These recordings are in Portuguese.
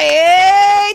Eita!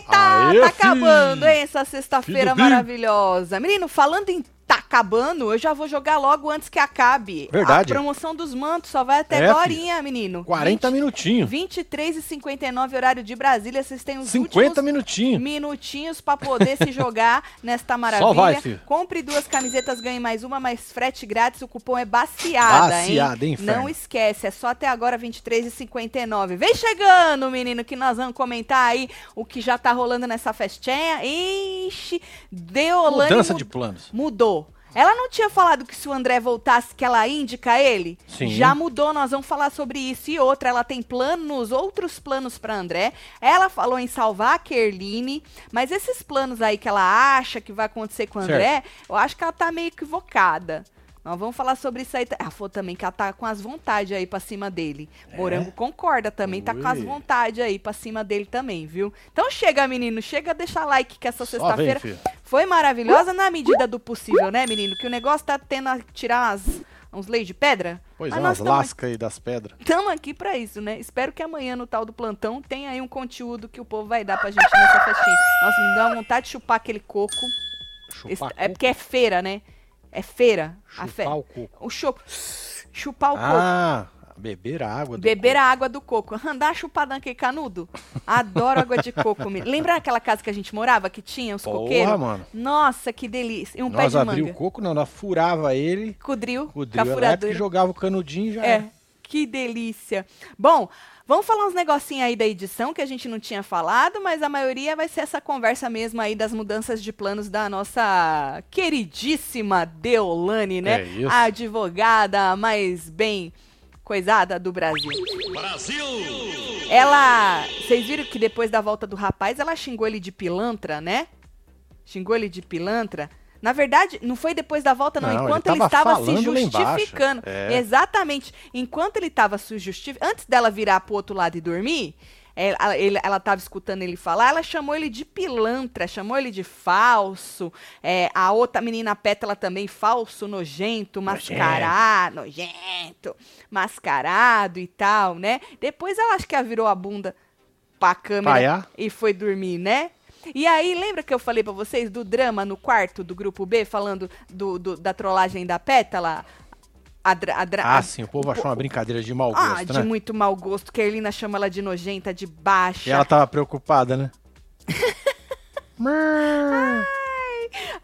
Aê, tá filho. acabando, hein, essa sexta-feira maravilhosa. Menino, falando em acabando, eu já vou jogar logo antes que acabe. Verdade. A promoção dos mantos só vai até É, agorinha, menino. 40 minutinhos. 23 e 59 horário de Brasília, vocês têm os 50 últimos minutinhos. minutinhos pra poder se jogar nesta maravilha. vai, filho. Compre duas camisetas, ganhe mais uma, mais frete grátis. O cupom é baciada, Baciada, hein, hein? inferno? Não esquece, é só até agora 23 e 59. Vem chegando, menino, que nós vamos comentar aí o que já tá rolando nessa festinha. Ixi, Deolane Mudança mu- de planos. mudou. Ela não tinha falado que se o André voltasse, que ela indica ele? Sim. Já mudou, nós vamos falar sobre isso. E outra, ela tem planos, outros planos para André. Ela falou em salvar a Kerline, mas esses planos aí que ela acha que vai acontecer com o Certo. André, eu acho que ela tá meio equivocada. Nós vamos falar sobre isso aí. Ela falou também que ela tá com as vontades aí pra cima dele. Morango concorda também, tá com as É? Ui. vontades aí pra cima dele também, viu? Então chega, menino, chega, deixa like que essa sexta-feira foi maravilhosa na medida do possível, né, menino? Que o negócio tá tendo a tirar as, uns leis de pedra. Pois Mas é, umas tamo- lascas aí das pedras. Estamos aqui pra isso, né? Espero que amanhã no tal do plantão tenha aí um conteúdo que o povo vai dar pra gente nessa festinha. Nossa, me dá vontade de chupar aquele coco. Esse- Chupar é coco. porque é feira, né? É feira. a fe... Chupar o coco. O chup... Chupar o coco. Ah, beber a água do Beber coco. a água do coco. Andar chupada naquele canudo. Adoro água de coco. me- Lembra aquela casa que a gente morava, que tinha os Porra, coqueiros? mano. Nossa, que delícia. E um pé Nós de abrimos manga. o coco, não, nós furava ele, Cudril, o com a drill elétrico e furadeira. jogava o canudinho e já É, era. Que delícia. Bom, vamos falar uns negocinhos aí da edição que a gente não tinha falado, mas a maioria vai ser essa conversa mesmo aí das mudanças de planos da nossa queridíssima Deolane, né? É isso. A advogada mais bem coisada do Brasil. Ela, vocês viram que depois da volta do rapaz, ela xingou ele de pilantra, né? Xingou ele de pilantra. Na verdade, não foi depois da volta, não. Não, Enquanto ele, tava estava se justificando. É. Exatamente. Enquanto ele estava se justificando, antes dela virar pro outro lado e dormir, ela, ele- ela tava escutando ele falar, ela chamou ele de pilantra, chamou ele de falso. É, a outra menina pétala também, falso, nojento, mascarado, nojento, mascarado e tal, né? Depois ela acho que ela virou a bunda pra câmera Paiá? e foi dormir, né? E aí, lembra que eu falei pra vocês do drama no quarto do grupo B, falando do, do- da trollagem da pétala? A dra- a dra- Ah, sim, o povo achou uma brincadeira de mau ah, gosto, de né? muito mau gosto. Que a Erlina chama ela de nojenta, de baixa. E ela tava preocupada, né?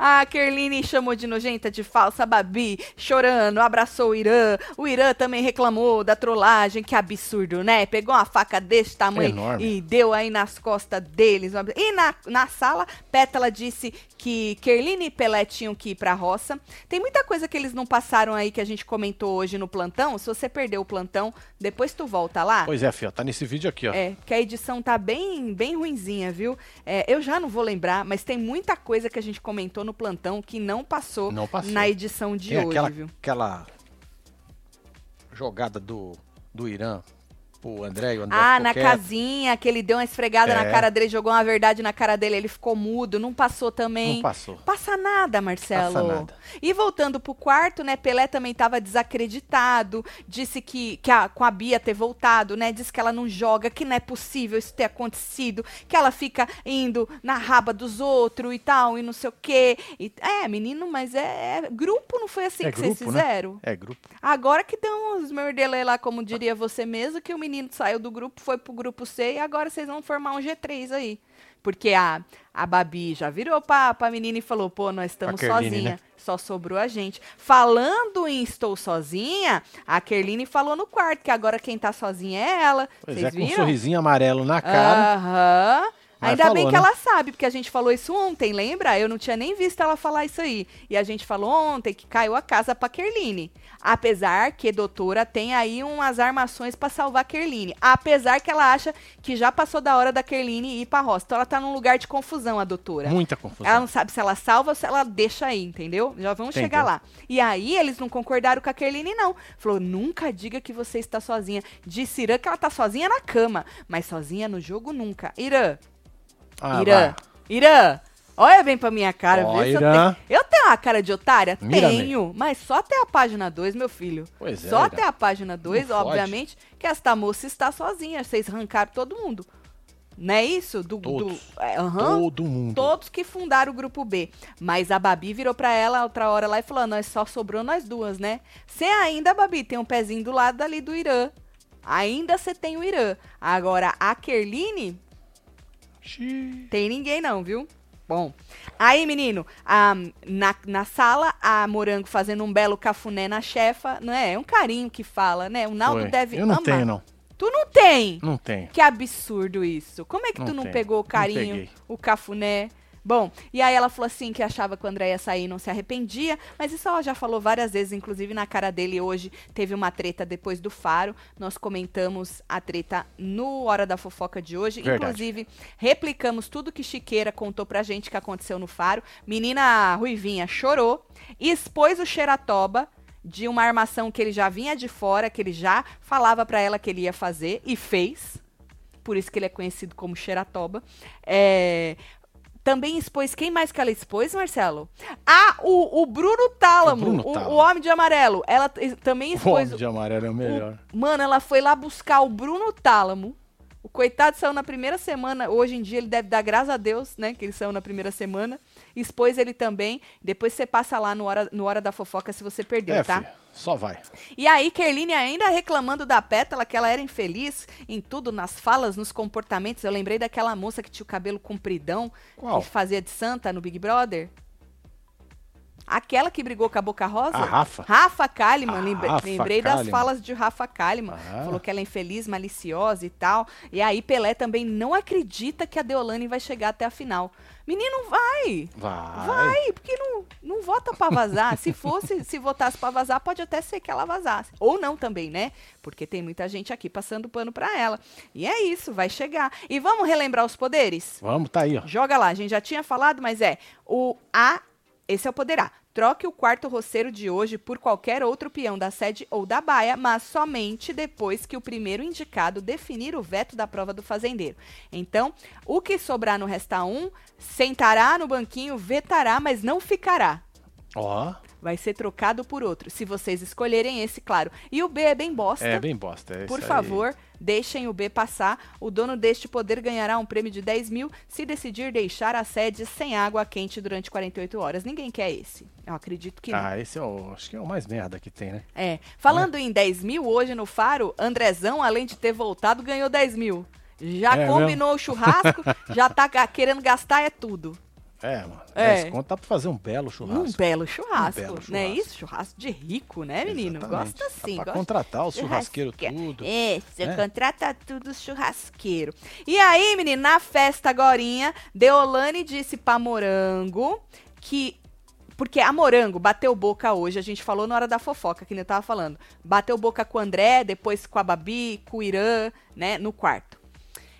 A Kerline chamou de nojenta, de falsa, Babi, chorando, abraçou o Irã. O Irã também reclamou da trollagem, que absurdo, né? Pegou uma faca desse tamanho Enorme. e deu aí nas costas deles. E na, na sala, Pétala disse que Kerline e Pelé tinham que ir pra roça. Tem muita coisa que eles não passaram aí que a gente comentou hoje no plantão. Se você perdeu o plantão, depois tu volta lá. Pois é, filho, tá nesse vídeo aqui, ó. É, que a edição tá bem, bem ruinzinha, viu? É, eu já não vou lembrar, mas tem muita coisa que a gente comentou no plantão que não passou, Não passou. na edição de Tem hoje, aquela, viu? aquela jogada do, do Irã pro André e o André Ah, na quieto. casinha, que ele deu uma esfregada na É. cara dele, jogou uma verdade na cara dele, ele ficou mudo, não passou também. Não passou. Passa nada, Marcelo. Passa nada. E voltando pro quarto, né? Pelé também tava desacreditado. Disse que, que a, com a Bia ter voltado, né? Disse que ela não joga, que não é possível isso ter acontecido, que ela fica indo na raba dos outros e tal, e não sei o quê. E, é, menino, mas é, é grupo, não foi assim É que vocês grupo, né? fizeram? É grupo. Agora que dão uns merdelê lá, como diria você mesmo, que o menino saiu do grupo, foi pro grupo C e agora vocês vão formar um G3 aí. Porque a, a Babi já virou pra, pra menina e falou, pô, nós estamos sozinha. né? Só sobrou a gente. Falando em estou sozinha, a Kerline falou no quarto que agora quem tá sozinha é ela. Pois Vocês é, com um viram? sorrisinho amarelo na cara. Aham. Mas Ainda bem falou, que né? ela sabe, porque a gente falou isso ontem, lembra? Eu não tinha nem visto ela falar isso aí. E a gente falou ontem que caiu a casa pra Kerline. Apesar que doutora tem aí umas armações pra salvar a Kerline. Apesar que ela acha que já passou da hora da Kerline ir pra roça. Então ela tá num lugar de confusão, a doutora. Muita confusão. Ela não sabe se ela salva ou se ela deixa aí, entendeu? Já vamos Entendeu. chegar lá. E aí eles não concordaram com a Kerline, não. Falou, nunca diga que você está sozinha. Disse Irã que ela tá sozinha na cama, mas sozinha no jogo nunca. Irã, Ah, Irã, vai. Irã, Olha bem pra minha cara, Ó, vê se eu tenho. Eu tenho uma cara de otária? Mira-me. tenho, mas só até a página 2, meu filho. Pois é, Só até a página 2, Não fode. obviamente, que esta moça está sozinha. Vocês arrancaram todo mundo. Não é isso? Do, do, Todos. é, aham. Todo mundo. Todos que fundaram o grupo B. Mas a Babi virou pra ela outra hora lá e falou: nós só sobrou nós duas, né? Você ainda, Babi, tem um pezinho do lado ali do Irã. Ainda você tem o Irã. Agora, a Kerline, Xiii. tem ninguém não, viu? Bom. Aí, menino, a- na, na sala, a Morango fazendo um belo cafuné na chefa, não é? É um carinho que fala, né? O Naldo Foi. deve Eu não amar. tenho, não. Tu não tem? Não tenho. Que absurdo isso. Como é que Não tu não tem. pegou o carinho, o cafuné? Bom, e aí ela falou assim que achava que o André ia sair e não se arrependia, mas isso ela já falou várias vezes, inclusive na cara dele hoje teve uma treta depois do Faro. Nós comentamos a treta no Hora da Fofoca de hoje, Verdade. inclusive replicamos tudo que Chiqueira contou pra gente que aconteceu no Faro. Menina Ruivinha chorou, expôs o Xeratoba de uma armação que ele já vinha de fora, que ele já falava pra ela que ele ia fazer e fez por isso que ele é conhecido como Xeratoba. É, também expôs, quem mais que ela expôs, Marcelo? Ah, o, o Bruno Tálamo, O Bruno o, Tálamo. o Homem de Amarelo. Ela também O expôs... homem de amarelo é o melhor. Mano, ela foi lá buscar o Bruno Tálamo. O coitado saiu na primeira semana. Hoje em dia ele deve dar graças a Deus, né? Que ele saiu na primeira semana. Expôs ele também. Depois você passa lá no Hora, no hora da Fofoca se você perdeu, É, tá? filho, só vai. E aí, Kerline ainda reclamando da Pétala, que ela era infeliz em tudo, nas falas, nos comportamentos. Eu lembrei daquela moça que tinha o cabelo compridão, Qual? que fazia de santa no Big Brother. Aquela que brigou com a Boca Rosa? A Rafa? Rafa Kalimann, A lembre- Rafa lembrei das Kalimann. falas de Rafa Kalimann. Ah. Falou que ela é infeliz, maliciosa e tal. E aí Pelé também não acredita que a Deolane vai chegar até a final. Menino, vai! Vai. Vai, porque não, não vota pra vazar. Se fosse, se votasse pra vazar, pode até ser que ela vazasse. Ou não também, né? Porque tem muita gente aqui passando pano pra ela. E é isso, vai chegar. E vamos relembrar os poderes? Vamos, tá aí, ó. Joga lá, a gente já tinha falado, mas é o A, esse é o poder A. Troque o quarto roceiro de hoje por qualquer outro peão da sede ou da baia, mas somente depois que o primeiro indicado definir o veto da prova do fazendeiro. Então, o que sobrar no resta um, sentará no banquinho, vetará, mas não ficará. Ó, Vai ser trocado por outro, se vocês escolherem esse, claro. E o B é bem bosta. é bem bosta. é Por isso aí. favor, deixem o B passar. O dono deste poder ganhará um prêmio de 10 mil se decidir deixar a sede sem água quente durante 48 horas. Ninguém quer esse. Eu acredito que não. Ah, esse é o. Acho que é o mais merda que tem, né? É. Falando em 10 mil, hoje no Faro, Andrezão, além de ter voltado, ganhou 10 mil. Já É combinou o churrasco, já tá querendo gastar é tudo. É, mano. É. 10 conto dá pra fazer um belo churrasco. Um belo churrasco, Um belo não é churrasco. isso? Churrasco de rico, né, menino? Exatamente. Gosta sim. Dá pra gosta contratar o churrasqueiro Churrasqueiro. tudo. É, você né? contrata tudo churrasqueiro. E aí, menino, na festa agorinha, Deolane disse pra Morango que... Porque a Morango bateu boca hoje, a gente falou na hora da fofoca, que nem eu tava falando. Bateu boca com o André, depois com a Babi, com o Irã, né, no quarto.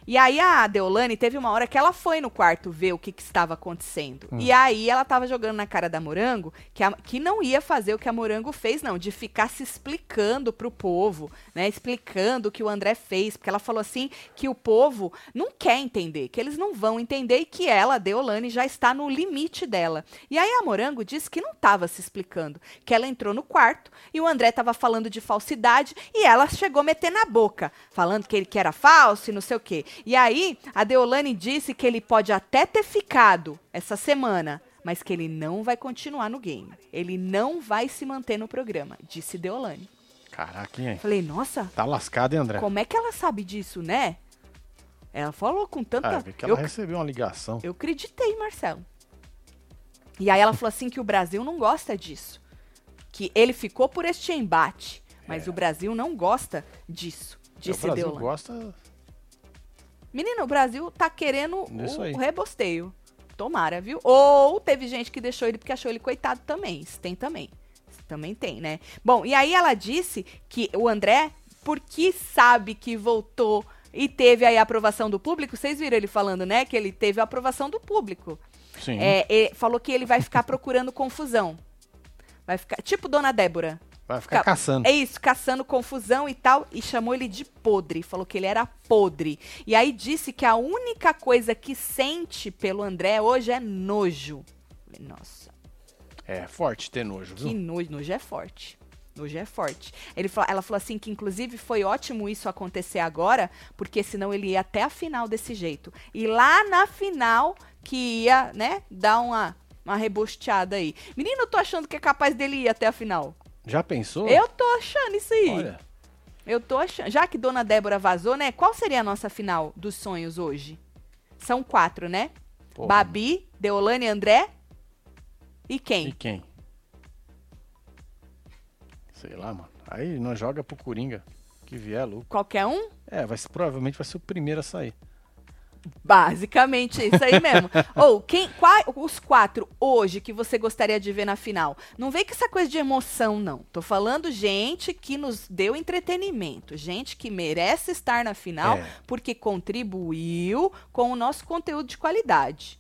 E aí a Deolane teve uma hora que ela foi no quarto ver o que, que estava acontecendo. E aí ela tava jogando na cara da Morango que, a- que não ia fazer o que a Morango fez, não, de ficar se explicando pro povo, né? Explicando o que o André fez. Porque ela falou assim que o povo não quer entender, que eles não vão entender e que ela, a Deolane, já está no limite dela. E aí a Morango disse que não estava se explicando, que ela entrou no quarto e o André estava falando de falsidade e ela chegou a meter na boca, falando que ele que era falso e não sei o quê. E aí a Deolane disse que ele pode até ter ficado essa semana, mas que ele não vai continuar no game. Ele não vai se manter no programa, disse Deolane. Caraca, hein? Falei, nossa, Tá lascado, hein, André? como é que ela sabe disso, né? Ela falou com tanta. Ah, que eu ela recebeu uma ligação. eu acreditei, Marcelo. E aí ela falou assim que o Brasil não gosta disso. Que ele ficou por este embate, mas o Brasil não gosta disso. É, o Disse Brasil Deolane. gosta. Menina, o Brasil tá querendo o, o rebosteio. Tomara, viu? Ou teve gente que deixou ele porque achou ele coitado também. Isso tem também. Isso também tem, né? Bom, e aí ela disse que o André, porque sabe que voltou e teve aí a aprovação do público, vocês viram ele falando, né? Que ele teve a aprovação do público. Sim. É, falou que ele vai ficar procurando confusão. Vai ficar. Tipo Dona Débora. Vai ficar Ca- caçando. É isso, caçando confusão e tal, e chamou ele de podre, falou que ele era podre. E aí disse que a única coisa que sente pelo André hoje é nojo. Nossa, É forte ter nojo, que viu? nojo, nojo é forte. Nojo é forte. Ele ela falou assim que inclusive foi ótimo isso acontecer agora, porque senão ele ia até a final desse jeito. E lá na final que ia, né, dar uma, uma rebosteada aí. Menino, eu tô achando que é capaz dele ir até a final. Já pensou? Eu tô achando isso aí. Olha, Eu tô achando. Já que Dona Débora vazou, né? Qual seria a nossa final dos sonhos hoje? São quatro, né? pô, Babi, Deolane, André e E quem? quem? Sei lá, mano. Aí não joga pro Coringa. Que vier, louco. Qualquer um? É, vai provavelmente vai ser o primeiro a sair. Basicamente isso aí mesmo. Ou quem, quais os quatro hoje que você gostaria de ver na final? Não vem com essa coisa de emoção, não. Tô falando gente que nos deu entretenimento, gente que merece estar na final É. porque contribuiu com o nosso conteúdo de qualidade.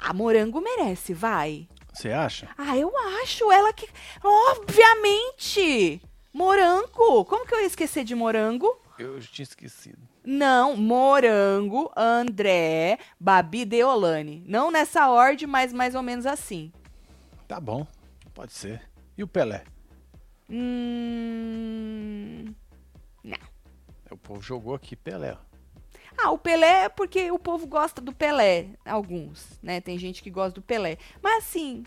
A Morango merece, vai. Você acha? Ah, eu acho ela que. Obviamente! Morango! Como que eu ia esquecer de morango? Eu tinha esquecido. Não, Morango, André, Babi Deolane. Não nessa ordem, mas mais ou menos assim. Tá bom. Pode ser. E o Pelé? Hum. O povo jogou aqui Pelé. ó. Ah, o Pelé é porque o povo gosta do Pelé. Alguns, né? Tem gente que gosta do Pelé. Mas assim,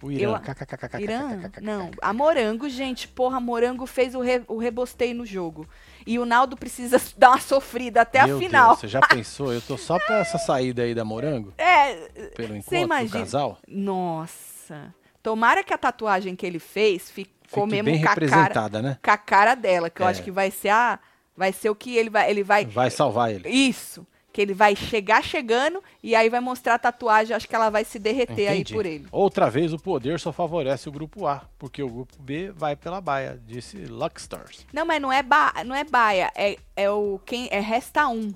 O Irã. Eu-. Irã, não. A Morango, gente, porra, a Morango fez o, re, o rebosteio no jogo. E o Naldo precisa dar uma sofrida até Meu a final. Deus, você já pensou? Eu tô só pra essa saída aí da Morango? É, Pelo encontro do imagina. casal? nossa. Tomara que a tatuagem que ele fez Fique mesmo bem com a, cara, representada, né? com a cara dela, que eu É. acho que vai ser a. Vai ser o que ele vai. Ele vai. Vai salvar ele. Isso. Que ele vai chegar chegando e aí vai mostrar a tatuagem. Acho que ela vai se derreter aí Entendi. por ele. Outra vez o poder só favorece o grupo A, porque o grupo B vai pela baia, disse Luckstars. Não, mas não é, ba não é baia. É, é o. Quem, é resta um.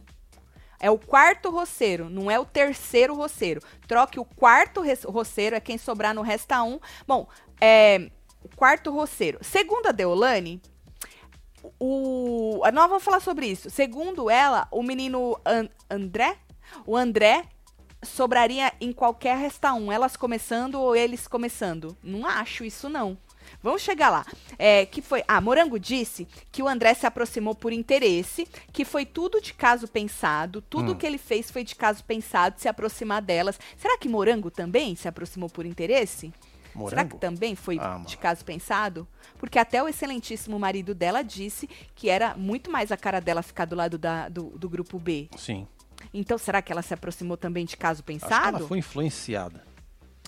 É o quarto roceiro, não é o terceiro roceiro. Troque o quarto roceiro, é quem sobrar no resta um. Bom, é. O quarto roceiro. Segundo a Deolane, o. ah, Nós vamos falar sobre isso. Segundo ela, o menino An- André, o André sobraria em qualquer resta um. Elas começando ou eles começando. Não acho isso, não. Vamos chegar lá. É, que foi. Ah, Morango disse que o André se aproximou por interesse, que foi tudo de caso pensado, tudo Hum. que ele fez foi de caso pensado, se aproximar delas. Será que Morango também se aproximou por interesse? Será que Morango? também foi Ah, de caso pensado? Porque até o excelentíssimo marido dela disse que era muito mais a cara dela ficar do lado da- do, do grupo B. Sim. Então, será que ela se aproximou também de caso Acho pensado? ela foi influenciada.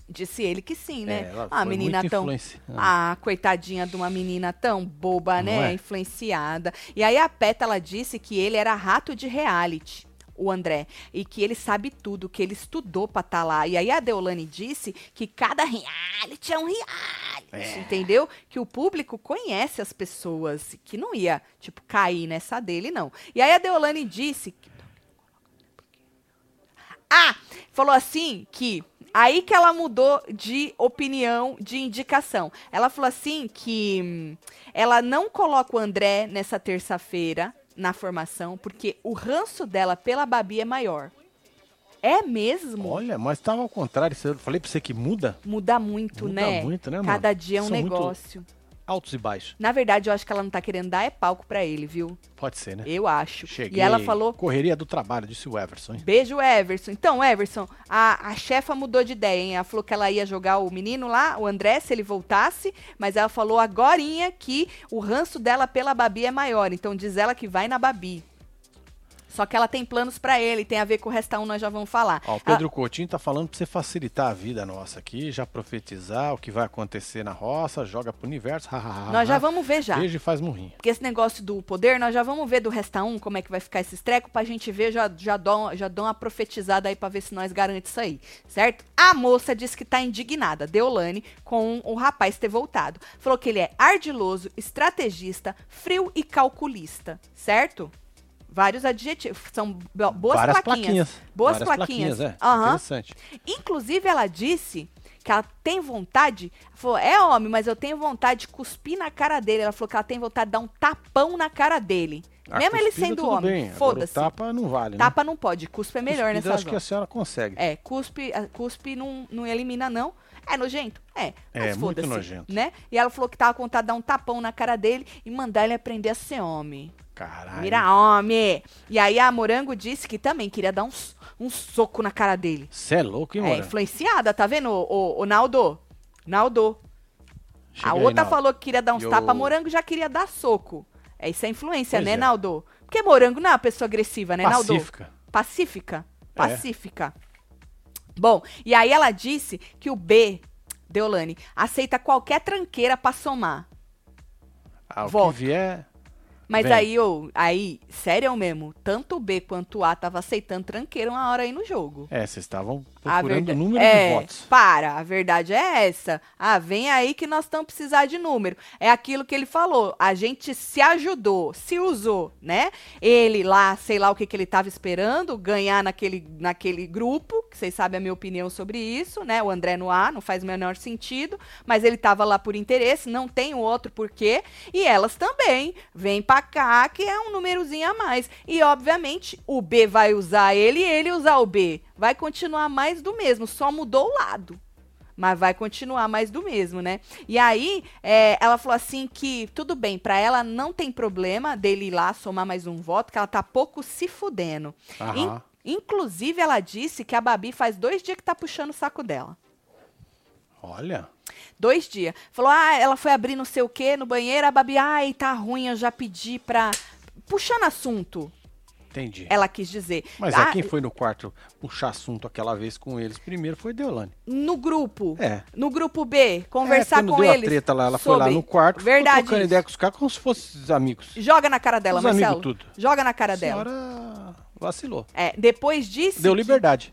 Disse ele que sim, né? É, ela a foi menina tão. influenciada. Ah, coitadinha de uma menina tão boba, Não né? é? Influenciada. E aí a Pétala disse que ele era rato de reality. O André, e que ele sabe tudo, que ele estudou pra estar lá. E aí a Deolane disse que cada reality é um reality, É. entendeu? Que o público conhece as pessoas, que não ia, tipo, cair nessa dele, não. E aí a Deolane disse que ah, falou assim que aí que ela mudou de opinião, de indicação. Ela falou assim que hum, ela não coloca o André nessa terça-feira na formação porque o ranço dela pela Babi é maior. É mesmo? Olha, mas tava ao contrário. Eu falei pra você que muda Muda muito, Muda né? muito, né, mano? Cada dia é um São muito- negócio. Altos e baixos. Na verdade, eu acho que ela não tá querendo dar é palco pra ele, viu? Pode ser, né? Eu acho. Cheguei. E ela falou Correria do trabalho, disse o Everson. hein? Beijo, Everson. Então, Everson, a, a chefa mudou de ideia, hein? Ela falou que ela ia jogar o menino lá, o André, se ele voltasse, mas ela falou agorinha que o ranço dela pela Babi é maior. Então diz ela que vai na Babi. Só que ela tem planos pra ele, tem a ver com o resta um, nós já vamos falar. Ó, o Pedro Coutinho tá falando pra você facilitar a vida nossa aqui, já profetizar o que vai acontecer na roça, joga pro universo. nós já vamos ver já. Beijo e faz murrinho. Porque esse negócio do poder, nós já vamos ver do Resta 1 como é que vai ficar esse treco pra gente ver, já, já, dou, já dou uma profetizada aí pra ver se nós garante isso aí, certo? A moça disse que tá indignada, Deolane, com o rapaz ter voltado. Falou que ele é ardiloso, estrategista, frio e calculista, certo? Vários adjetivos, são bo- boas Várias plaquinhas. plaquinhas. Boas Várias plaquinhas. é. Aham. Interessante. Inclusive, ela disse que ela tem vontade. Falou, é homem, mas eu tenho vontade de cuspir na cara dele. Ela falou que ela tem vontade de dar um tapão na cara dele. A Mesmo ele sendo homem. Foda-se. Tapa não vale, Tapa não pode, cuspe é né? melhor Cuspida, nessa acho que a senhora consegue. É, cuspe, a- cuspe não, não elimina, não. É nojento? É. É, Mas muito foda-se, nojento. Né? E ela falou que tava com vontade de dar um tapão na cara dele e mandar ele aprender a ser homem. Caralho. Vira homem. E aí a Morango disse que também queria dar um, um soco na cara dele. Você é louco, hein, É, mano? influenciada, tá vendo, o, o, o Naldo? Naldo. a outra falou que queria dar uns E tapas, Morango já queria dar soco. É, isso é influência, Pois né, é. Naldo? Porque Morango não é uma pessoa agressiva, né, Naldo? Pacífica. Pacífica? É. Pacífica. Bom, e aí ela disse que o B, Deolane, aceita qualquer tranqueira pra somar. Ah, o Volta. que vier... Mas Vem. aí, ô, aí, sério mesmo, tanto o B quanto o A tava aceitando tranqueira uma hora aí no jogo. É, vocês estavam procurando verda- o número é, de votos. Para, a verdade é essa. Ah, vem aí que nós estamos precisar de número. É aquilo que ele falou. A gente se ajudou, se usou, né? Ele lá, sei lá o que, que ele estava esperando, ganhar naquele, naquele grupo, que vocês sabem a minha opinião sobre isso, né? O André no A, não faz o menor sentido, mas ele estava lá por interesse, não tem o outro porquê. E elas também. Vem pra cá, que é um númerozinho a mais. E, obviamente, o B vai usar ele e ele usar o B. Vai continuar mais do mesmo, só mudou o lado. Mas vai continuar mais do mesmo, né? E aí, é, ela falou assim que tudo bem, pra ela não tem problema dele ir lá somar mais um voto, que ela tá pouco se fudendo. In- inclusive, ela disse que a Babi faz dois dias que tá puxando o saco dela. Olha. Dois dias. Falou, ah, ela foi abrir não sei o quê no banheiro, a Babi, ai, tá ruim, eu já pedi pra. Puxando assunto, Entendi. ela quis dizer. Mas Ah, é quem foi no quarto puxar assunto aquela vez com eles primeiro foi Deolane. No grupo. É. No grupo B, conversar é, com deu eles. a treta lá, ela foi lá sobre- no quarto, Verdade. trocando ideia com os caras como se fossem amigos. Joga na cara dela, Os amigos Marcelo. tudo. Joga na cara a dela. senhora vacilou. É, depois disse Deu que- liberdade.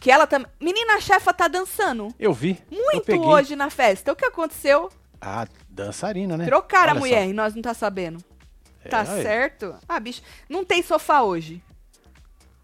que ela também. Menina a chefa tá dançando Eu vi. eu muito peguei. hoje na festa. O que aconteceu? Ah, dançarina, né? Trocaram a Olha mulher só. e nós não tá sabendo. Tá aí. certo? Ah, bicho. Não tem sofá hoje.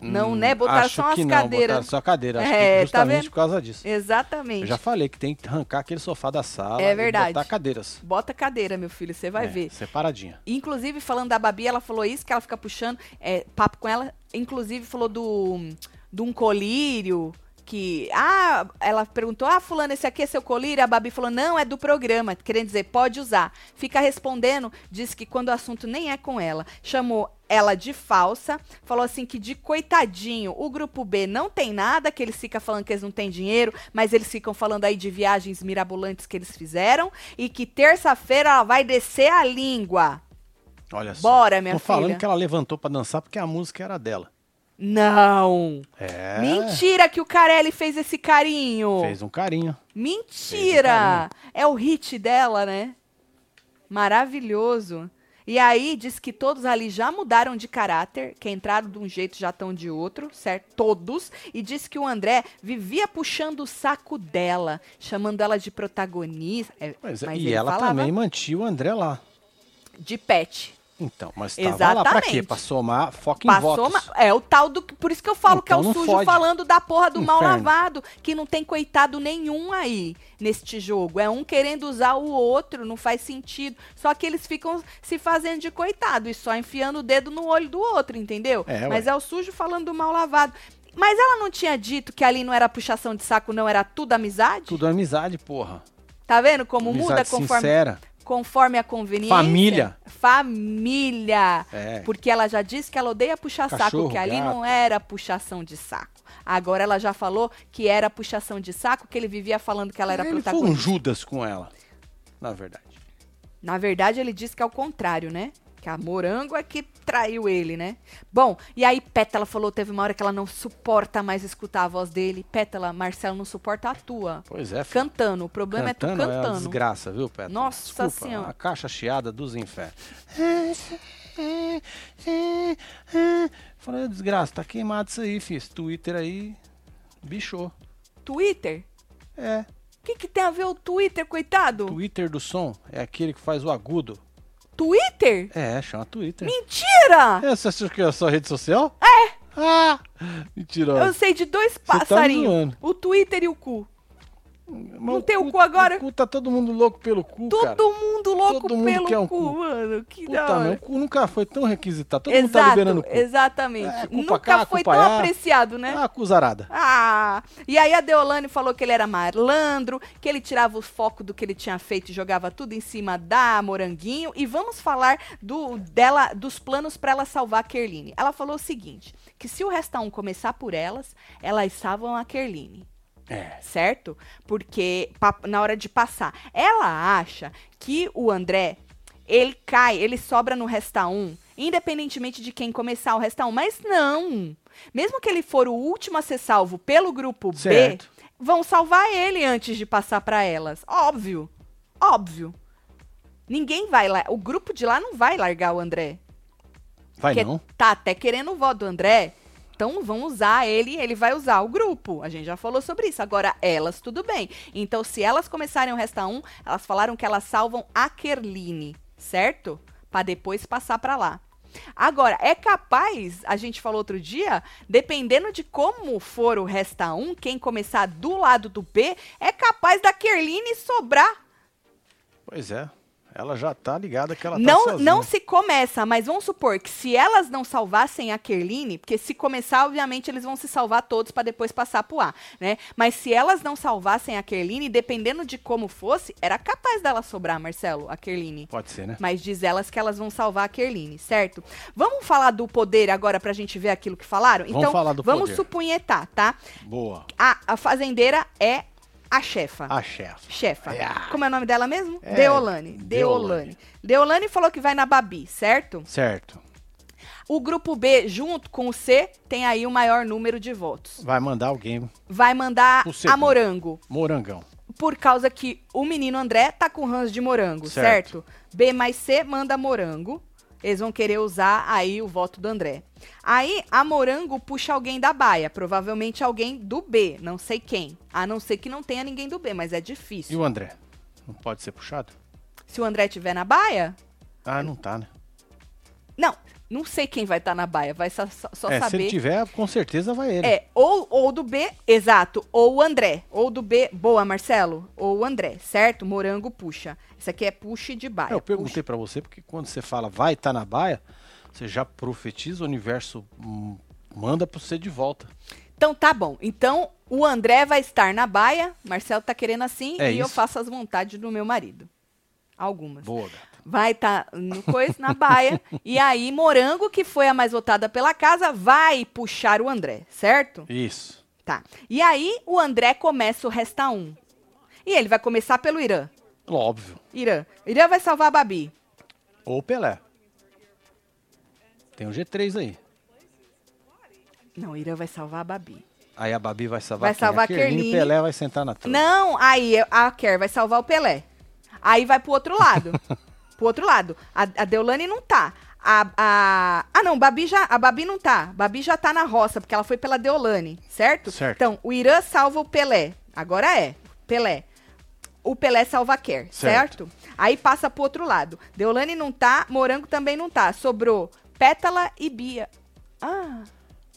Não, Hum, né? Botaram só umas que não, cadeiras. Botaram só cadeira. Acho É, que tá justamente vendo? por causa disso. Exatamente. Eu já falei que tem que arrancar aquele sofá da sala É e verdade. botar cadeiras. Bota cadeira, meu filho, você vai É, ver. Separadinha. Inclusive, falando da Babi, ela falou isso, que ela fica puxando é, papo com ela. Inclusive, falou do de um colírio. Que. Ah, ela perguntou: Ah, Fulano, esse aqui é seu colírio? A Babi falou: Não, é do programa. Querendo dizer, pode usar. Fica respondendo, diz que quando o assunto nem é com ela. Chamou ela de falsa. Falou assim que de coitadinho, o grupo B não tem nada, que eles ficam falando que eles não têm dinheiro, mas eles ficam falando aí de viagens mirabolantes que eles fizeram. E que terça-feira ela vai descer a língua. Olha só. Bora, minha Tô falando filha. que ela levantou pra dançar porque a música era dela. Não! É. Mentira que o Carelli fez esse carinho! Fez um carinho. Mentira! É o hit dela, né? Maravilhoso. E aí diz que todos ali já mudaram de caráter, que entraram de um jeito já estão de outro, certo? Todos. E diz que o André vivia puxando o saco dela, chamando ela de protagonista. É, Pois é, mas e ela também mantinha o André lá. de pet. Então, mas tava lá pra quê? Pra somar foco em votos. uma- É o tal do. Por isso que eu falo que é Então o sujo fode. falando da porra do mal Inferno. lavado, que não tem coitado nenhum aí neste jogo. É um querendo usar o outro, não faz sentido. Só que eles ficam se fazendo de coitado e só enfiando o dedo no olho do outro, entendeu? É, Mas é o sujo falando do mal lavado. Mas ela não tinha dito que ali não era puxação de saco, não era tudo amizade? Tudo amizade, porra. Tá vendo como amizade muda conforme, sincera. Conforme a conveniência? Família. Família. É. Porque ela já disse que ela odeia puxar saco, Cachorro, que ali gato. não era puxação de saco. Agora ela já falou que era puxação de saco, que ele vivia falando que ela era Ele foi um protagonista. Judas com ela. Na verdade. Na verdade, ele disse que é o contrário, né? Que a Morango é que traiu ele, né? Bom, e aí Pétala falou, teve uma hora que ela não suporta mais escutar a voz dele. Pétala, Marcelo não suporta a tua. Pois é, filho. Cantando, o problema é tu é uma cantando. desgraça, viu, Pedro? Nossa Desculpa, Senhora. A caixa chiada dos infernos. Falei, desgraça, tá queimado isso aí. Esse Twitter aí, bichou. Twitter? É, O que, que tem a ver o Twitter, coitado? Twitter do som é aquele que faz o agudo. Twitter? É, chama Twitter. Mentira! É, você acha que é a sua rede social? É! Ah! Eu Mentiroso. sei de dois tá passarinhos. zoando. o Twitter e o cu. Não tem o cu agora? O cu tá todo mundo louco pelo cu, cara. Todo mundo louco Todo mundo pelo quer um cu, cu. mano. Que Puta, da hora. meu, o cu nunca foi tão requisitado. Todo mundo tá Exato, liberando o cu. exatamente. É, Nunca cá, foi tão apreciado, né? Ah, cuzarada. Ah, e aí a Deolane falou que ele era malandro, que ele tirava o foco do que ele tinha feito e jogava tudo em cima da Moranguinho. E vamos falar do dela, dos planos para ela salvar a Kerline. Ela falou o seguinte, que se o Resta 1 começar por elas, elas salvam a Kerline. É. Certo? Porque na hora de passar, ela acha que o André, ele cai, ele sobra no Resta 1, independentemente de quem começar o Resta 1. Mas não! Mesmo que ele for o último a ser salvo pelo grupo B, Certo. vão salvar ele antes de passar para elas. Óbvio. Óbvio. Ninguém vai lá. O grupo de lá não vai largar o André. Vai Porque não? tá até querendo o voto do André. Então vão usar ele, ele vai usar o grupo. A gente já falou sobre isso. Agora, elas, tudo bem. Então, se elas começarem o Resta 1, elas falaram que elas salvam a Kerline, certo? Pra depois passar pra lá. Agora, é capaz, a gente falou outro dia, dependendo de como for o Resta 1, quem começar do lado do B, é capaz da Kerline sobrar Pois é. Ela já tá ligada que ela tá não, sozinha. não se começa, mas vamos supor que se elas não salvassem a Kerline, porque se começar, obviamente, eles vão se salvar todos para depois passar pro A, né? Mas se elas não salvassem a Kerline, dependendo de como fosse, era capaz dela sobrar, Marcelo, a Kerline. Pode ser, né? Mas diz elas que elas vão salvar a Kerline, certo? Vamos falar do poder agora pra gente ver aquilo que falaram? Vamos então, falar do vamos poder. supunhetar, tá? Boa. A, a fazendeira é a chefa. A chefe. Chefa. Ah. Como é o nome dela mesmo? É, Deolane. Deolane. Deolane. Deolane falou que vai na Babi, certo? Certo. O grupo B, junto com o C, tem aí o maior número de votos. Vai mandar alguém. Vai mandar a. Morango. Morangão. Por causa que o menino André tá com ranço de morango, certo? Certo. B mais C manda morango. Eles vão querer usar aí o voto do André. Aí a morango puxa alguém da baia, provavelmente alguém do B, não sei quem. A não ser que não tenha ninguém do B, mas é E difícil. o André? Não pode ser puxado? Se o André tiver na baia, Ah, não tá, né? não, não sei quem vai estar na baia, vai só, só- é, se saber. ele tiver, com certeza vai ele. É, ou, ou do B, exato, ou o André. Ou do B, boa, Marcelo. Ou o André, certo? Morango puxa. Isso aqui é push de baia. É, eu perguntei pra você porque quando você fala vai estar na baia, você já profetiza o universo hum, manda pra você de volta. Então tá bom. Então o André vai estar na baia. Marcelo tá querendo assim É e eu isso. faço as vontades do meu marido. Algumas. Boa, gata. Vai estar no coisa, na baia. e aí, Morango, que foi a mais votada pela casa, vai puxar o André, certo? Isso. Tá. E aí, o André começa o Resta 1. E ele vai começar pelo Irã. Óbvio. Irã. Irã vai salvar a Babi. Ou Pelé. Tem o G3 aí. Não, Irã vai salvar a Babi. Aí a Babi vai salvar Vai salvar a Kerline, e Pelé vai sentar na troca. Não, aí a Kerr vai salvar o Pelé. Aí vai pro outro lado. pro outro lado. A, a Deolane não tá. A, a- ah, não, Babi já, a Babi não tá. Babi já tá na roça, porque ela foi pela Deolane, certo? Certo. Então, o Irã salva o Pelé. Agora é, Pelé. O Pelé salva a Kerr, certo? Certo. Aí passa pro outro lado. Deolane não tá, Morango também não tá. Sobrou Pétala e Bia. Ah,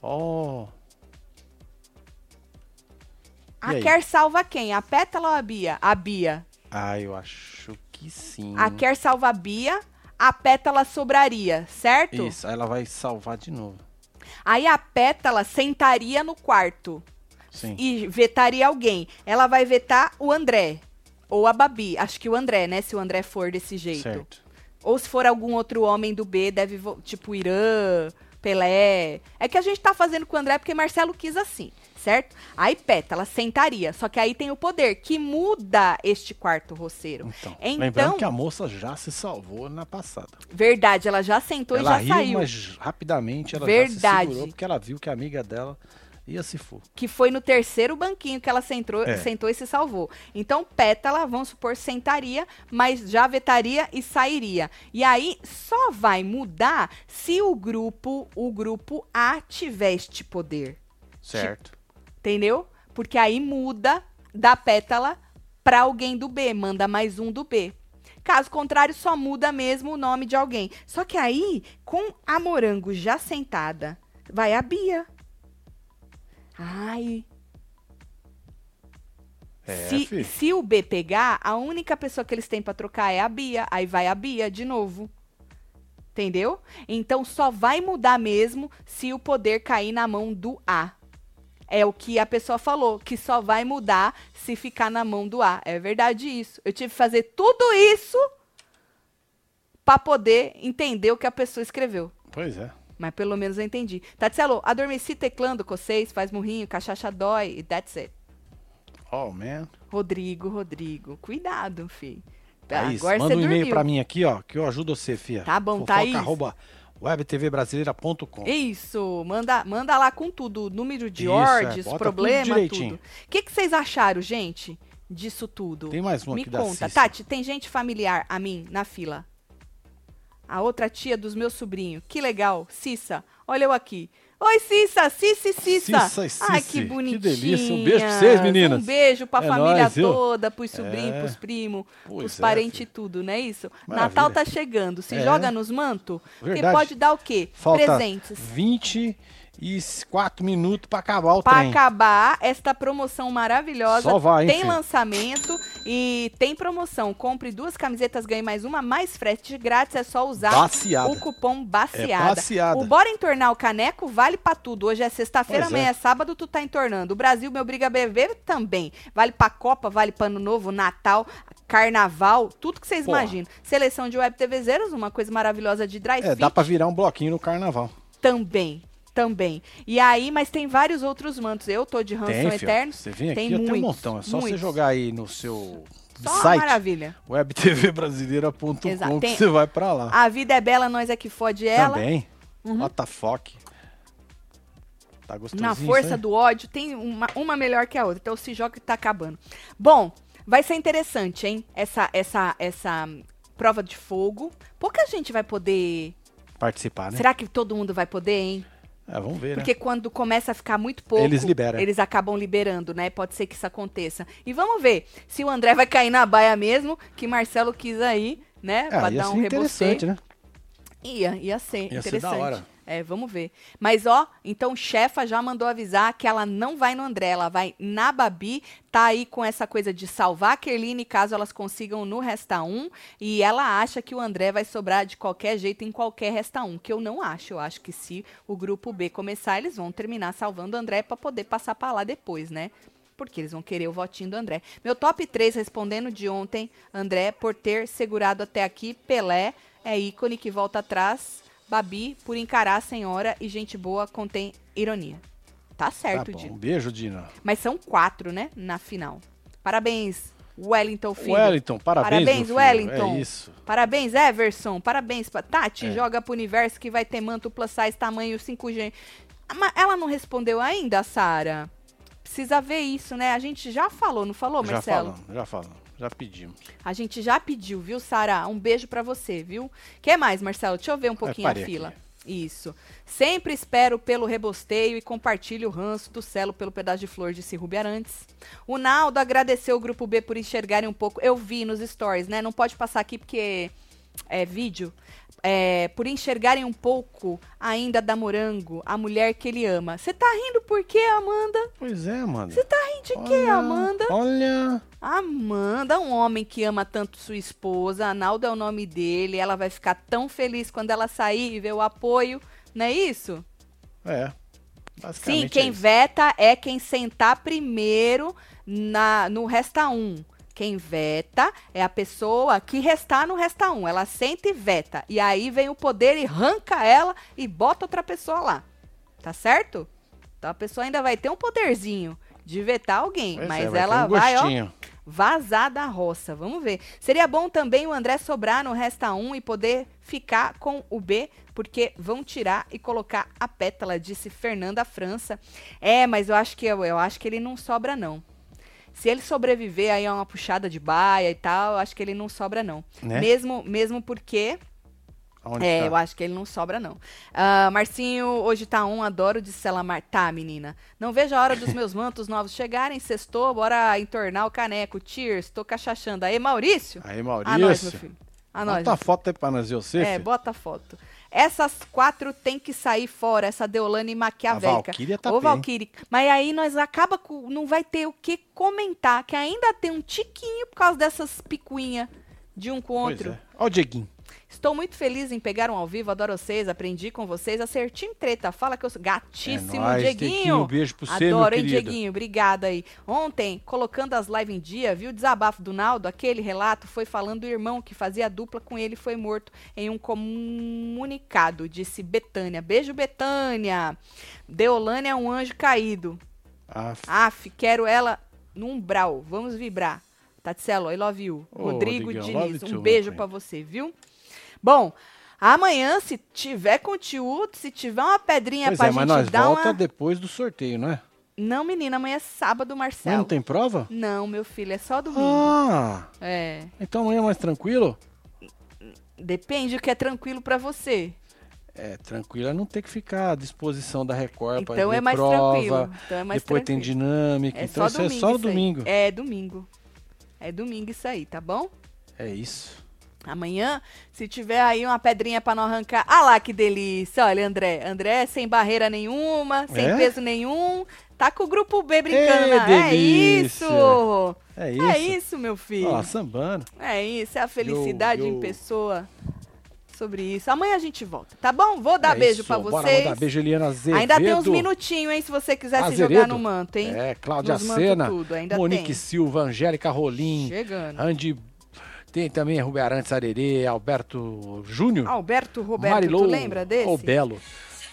Oh, a? Kerr salva quem? A Pétala ou a Bia? A Bia. ah, eu acho que sim. A Kerr salva a Bia, a Pétala sobraria, certo? Isso, aí ela vai salvar de novo. Aí a Pétala sentaria no quarto Sim. e vetaria alguém. Ela vai vetar o André. Ou a Babi. Acho que o André, né? Se o André for desse jeito. Certo. Ou se for algum outro homem do B, deve. Tipo Irã, Pelé. É que a gente tá fazendo com o André porque Marcelo quis assim, certo? Aí Pétala sentaria. Só que aí tem o poder que muda este quarto roceiro. Então, Então, lembrando que a moça já se salvou na passada. verdade, ela já sentou ela e já riu, saiu. mas rapidamente ela já se Verdade. segurou porque ela viu que a amiga dela ia se for. que foi no terceiro banquinho que ela sentou, É. sentou e se salvou. Então, Pétala, vamos supor, sentaria, mas já vetaria e sairia. E aí só vai mudar se o grupo, o grupo A tiver este poder, Certo. Entendeu? Porque aí muda da Pétala para alguém do B, manda mais um do B. Caso contrário, só muda mesmo o nome de alguém. Só que aí, com a Morango já sentada, vai a Bia. Ai, É, se, filho. se o B pegar, a única pessoa que eles têm pra trocar é a Bia. Aí vai a Bia de novo. Entendeu? Então só vai mudar mesmo se o poder cair na mão do A. É o que a pessoa falou, que só vai mudar se ficar na mão do A. É verdade isso. Eu tive que fazer tudo isso pra poder entender o que a pessoa escreveu. Pois é. Mas pelo menos eu entendi. Tatselo, adormeci teclando com vocês, faz murrinho, cachaça dói, e that's it. Oh, man. Rodrigo, Rodrigo, cuidado, fi. Thaís, Agora manda um e-mail pra mim aqui, ó, que eu ajudo você, fia. Tá bom, Fofoca Thaís. arroba webtvbrasileira.com. Isso, manda, manda lá com tudo, número de Isso, ordens, é, problema, tudo. O que, que vocês acharam, gente, disso tudo? Tem mais uma Me conta. Tati, tem gente familiar a mim na fila? A outra tia dos meus sobrinhos. Que legal. Cissa, olha eu aqui. Oi, Cissa, Cissa Cissa. Cissa e Ai, Cici. que Que bonitinha. delícia. Um beijo pra vocês, meninas. Um beijo pra É família nóis, toda, pros sobrinhos, É. pros primos, pros é, parentes e tudo, não é isso? Maravilha. Natal tá chegando. Se É. joga nos mantos, que Verdade. pode dar o quê? Falta Presentes. 24 minutos pra acabar o Para trem. acabar esta promoção maravilhosa, Só vai, hein, tem filho? lançamento e tem promoção. Compre duas camisetas, ganhe mais uma, mais frete grátis. É só usar Baciada. o cupom baciada. É baciada. O Bora Entornar o Caneco vale pra tudo. Hoje é sexta-feira, Pois amanhã é. é sábado, tu tá entornando. O Brasil me obriga a beber também. Vale pra Copa, vale pra Ano Novo, Natal, Carnaval, tudo que vocês Porra. imaginam. Seleção de Web TV Zeros, uma coisa maravilhosa de dry É, fit. dá pra virar um bloquinho no carnaval. Também, também. E aí, mas tem vários outros mantos. Eu tô de Ransom Tem. Eternos. Você vem aqui, tem eu tenho um muitos, montão. É só você muitos. jogar aí no seu Só site maravilha. webtvbrasileira.com que você vai pra lá. A vida é bela, nós é que fode ela. Também. Uhum. What the fuck. Tá gostosinho Na força do ódio, tem uma, uma melhor que a outra. Então se joga que tá acabando. Bom, vai ser interessante, hein? Essa, essa, essa prova de fogo. Pouca gente vai poder. Participar, né? Será que todo mundo vai poder, hein? É, vamos ver, Porque quando começa a ficar muito pouco, Eles liberam. eles acabam liberando, né? Pode ser que isso aconteça. E vamos ver se o André vai cair na baia mesmo, que Marcelo quis aí, né? né? pra Ah, ia dar um ser rebosteio. interessante, né? Ia, ia ser Ia ser interessante. da hora. É, vamos ver. Mas, ó, então chefa já mandou avisar que ela não vai no André, ela vai na Babi, tá aí com essa coisa de salvar a Kerline caso elas consigam no Resta 1, e ela acha que o André vai sobrar de qualquer jeito em qualquer Resta 1, que eu não acho. Eu acho que se o grupo B começar, eles vão terminar salvando o André pra poder passar pra lá depois, né? Porque eles vão querer o votinho do André. Meu top 3, respondendo de ontem, André, por ter segurado até aqui, Pelé, é ícone que volta atrás, Babi, por encarar a senhora e gente boa contém ironia. Tá Tá certo, bom. Dino. Um beijo, Dina. Mas são quatro, né, na final. Parabéns, Wellington Filho. Wellington, parabéns, Parabéns. Wellington. É isso. Parabéns, Everson. Parabéns, Tati. É. Joga pro universo que vai ter manto plus size tamanho 5G. Ah, Mas ela não respondeu ainda, Sara? Precisa ver isso, né? A gente já falou, não falou, já Marcelo? falamos, já falamos. Já pedimos. A gente já pediu, viu, Sara? Um beijo pra você, viu? Quer mais, Marcelo? Deixa eu ver um pouquinho a parei fila. aqui. Isso. Sempre espero pelo rebosteio e compartilho o ranço do Celo pelo pedaço de flor, disse Rubi Arantes. O Naldo agradeceu o Grupo B por enxergarem um pouco. Eu vi nos stories, né? Não pode passar aqui porque é vídeo. É, por enxergarem um pouco ainda da Morango, a mulher que ele ama. Você tá rindo por quê, Amanda? Pois é, mano. Você tá rindo de quê, Amanda? Olha. Amanda, um homem que ama tanto sua esposa, Analdo é o nome dele, ela vai ficar tão feliz quando ela sair e ver o apoio, não é isso? É. Basicamente Sim, quem é veta é quem sentar primeiro na, no Resta 1. Quem veta é a pessoa que restar no Resta 1. Ela senta e veta. E aí vem o poder e arranca ela e bota outra pessoa lá. Tá certo? Então a pessoa ainda vai ter um poderzinho de vetar alguém. Pois mas é, vai ela um vai, ó, vazar da roça. Vamos ver. Seria bom também o André sobrar no Resta 1 e poder ficar com o B, porque vão tirar e colocar a pétala, disse Fernanda França. É, mas eu acho que eu, eu acho que ele não sobra não. Se ele sobreviver aí a uma puxada de baia e tal, acho que ele não sobra não. Né? Mesmo mesmo porque Aonde é, tá? eu acho que ele não sobra, não. Ah, Marcinho, hoje tá um, adoro, disse ela Mar... Tá, menina. Não vejo a hora dos meus mantos novos chegarem, sextou, bora entornar o caneco. Cheers, tô cachachando. Aí, Maurício? Aí, A nós, meu Maurício. filho. A nós. Bota a foto aí pra nós ver você, É, filho. bota a foto. Essas quatro tem que sair fora, essa Deolane Maquiavélica. A Valkyria tá Ô. Valkyrie. Mas aí nós acaba com. Não vai ter o que comentar, que ainda tem um tiquinho por causa dessas picuinhas de um com o outro. é. Ó o Dieguinho. Estou muito feliz em pegar um ao vivo, adoro vocês, aprendi com vocês. Acertinho treta, fala que eu sou É gatíssimo, nóis, Dieguinho. Um beijo pro você, Adoro, hein. Dieguinho, obrigada aí. Ontem, colocando as lives em dia, viu o desabafo do Naldo? Aquele relato foi falando do irmão que fazia dupla com ele foi morto em um comunicado, disse Betânia. Beijo, Betânia. Deolane é um anjo caído. Ah, Aff, quero ela no umbral. Vamos vibrar. Tatselo, I love you. Ô, Rodrigo Rodrigão, Diniz, um beijo pra você, viu? Bom, amanhã, se tiver conteúdo, se tiver uma pedrinha pois pra é, mas gente nós dar volta uma... depois do sorteio, não é? Não, menina, amanhã é sábado, Mas Marcelo. não tem prova? Não, meu filho, é só domingo. Ah, É, então amanhã é mais tranquilo? depende do que é tranquilo pra você. É, tranquilo é não ter que ficar à disposição da Record pra Então ver é mais prova, tranquilo. Então é mais depois tem tranquilo. dinâmica, É então só isso domingo é só domingo. É domingo. É domingo isso aí, tá bom? É isso. Amanhã, se tiver aí uma pedrinha pra não arrancar. Ah lá, que delícia. Olha, André. André sem barreira nenhuma, sem É? peso nenhum. Tá com o grupo B brincando. Ê, na... É delícia. isso! É isso. É isso, meu filho. Ó, sambando. É isso, é a felicidade Yo, em yo. pessoa. Sobre isso. Amanhã a gente volta, tá bom? Vou dar é beijo Bora vocês. mandar beijo, Eliana Azevedo. Ainda tem uns minutinhos, hein? Se você quiser se Azeredo. jogar no manto, hein? É, Cláudia Nos Sena, ainda Monique tem. Silva, Angélica Rolim, Chegando. Andy... Tem também Rubem Arantes Arerê, Alberto Júnior, Alberto Roberto, Marilou, tu lembra desse? O Belo,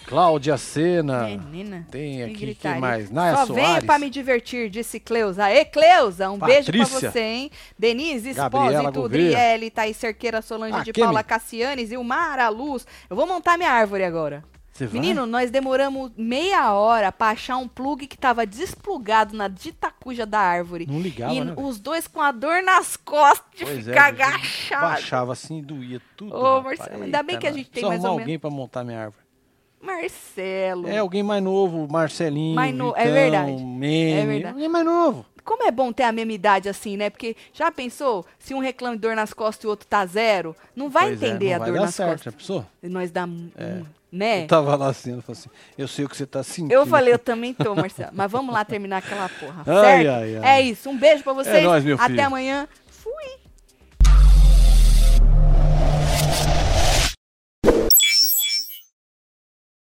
Cláudia Sena, Menina. tem que aqui, gritaria. mais? Naya Só Soares. venho pra me divertir, disse Cleusa. Aê, Cleusa, um beijo pra Patrícia. você, hein? Denise Espósito. Driele, Thaís Cerqueira, Solange Ah, de. Paula, Cassiane, Zilmara Luz. Eu vou montar minha árvore agora. Você vai? Menino, nós demoramos meia hora pra achar um plug que tava desplugado na ditacuja da árvore. Não ligava, e né? os dois com a dor nas costas de Pois é, ficar bicho, agachado. Baixava assim, doía tudo. Ô, rapaz. Marcelo, ainda bem que a Eita, gente tem mais ou menos- alguém pra montar minha árvore. Marcelo. É alguém mais novo, Marcelinho, Mais no- é Vitão, verdade. Mene, É verdade. Alguém mais novo. Como é bom ter a mesma idade assim, né? Porque já pensou se um reclama de dor nas costas e o outro tá zero? Não vai Pois é, entender não a vai dor dar nas certo, costas. já pensou? Nós dá, um- né? Eu tava lá assim, eu falei assim, eu sei o que você tá sentindo. Eu falei, eu também tô, Marcelo. Mas vamos lá terminar aquela porra, Ai, certo? ai, ai. É isso. Um beijo pra vocês. nóis, meu Até filho. amanhã.